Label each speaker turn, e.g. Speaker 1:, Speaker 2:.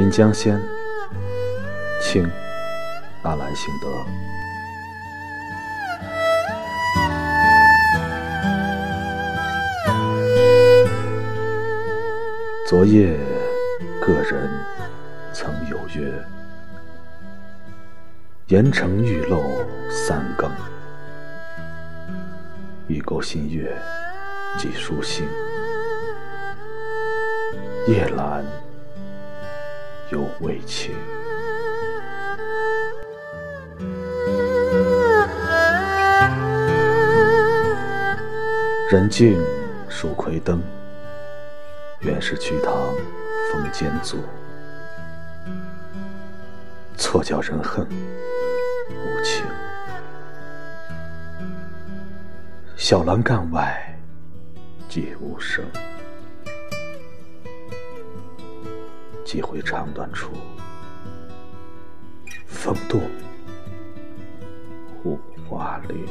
Speaker 1: 临江仙，清，阿兰性德。昨夜，个人曾有约，盐城玉漏三更，欲钩新月寄书信，夜阑犹未晴。人静数葵灯。原是曲塘风间阻，错叫人恨无情。小栏杆外寂无声，几回肠断处，风度五花铃。